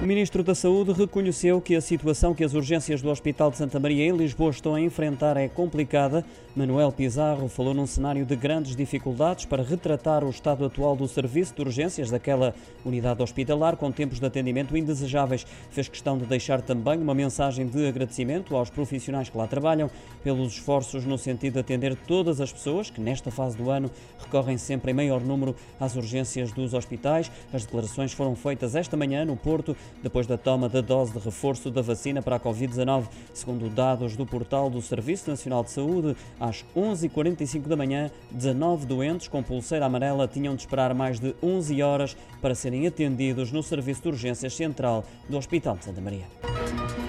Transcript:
O Ministro da Saúde reconheceu que a situação que as urgências do Hospital de Santa Maria em Lisboa estão a enfrentar é complicada. Manuel Pizarro falou num cenário de grandes dificuldades para retratar o estado atual do serviço de urgências daquela unidade hospitalar com tempos de atendimento indesejáveis. Fez questão de deixar também uma mensagem de agradecimento aos profissionais que lá trabalham pelos esforços no sentido de atender todas as pessoas que nesta fase do ano recorrem sempre em maior número às urgências dos hospitais. As declarações foram feitas esta manhã no Porto depois da toma da dose de reforço da vacina para a Covid-19. Segundo dados do portal do Serviço Nacional de Saúde, às 11h45 da manhã, 19 doentes com pulseira amarela tinham de esperar mais de 11 horas para serem atendidos no Serviço de Urgências Central do Hospital de Santa Maria.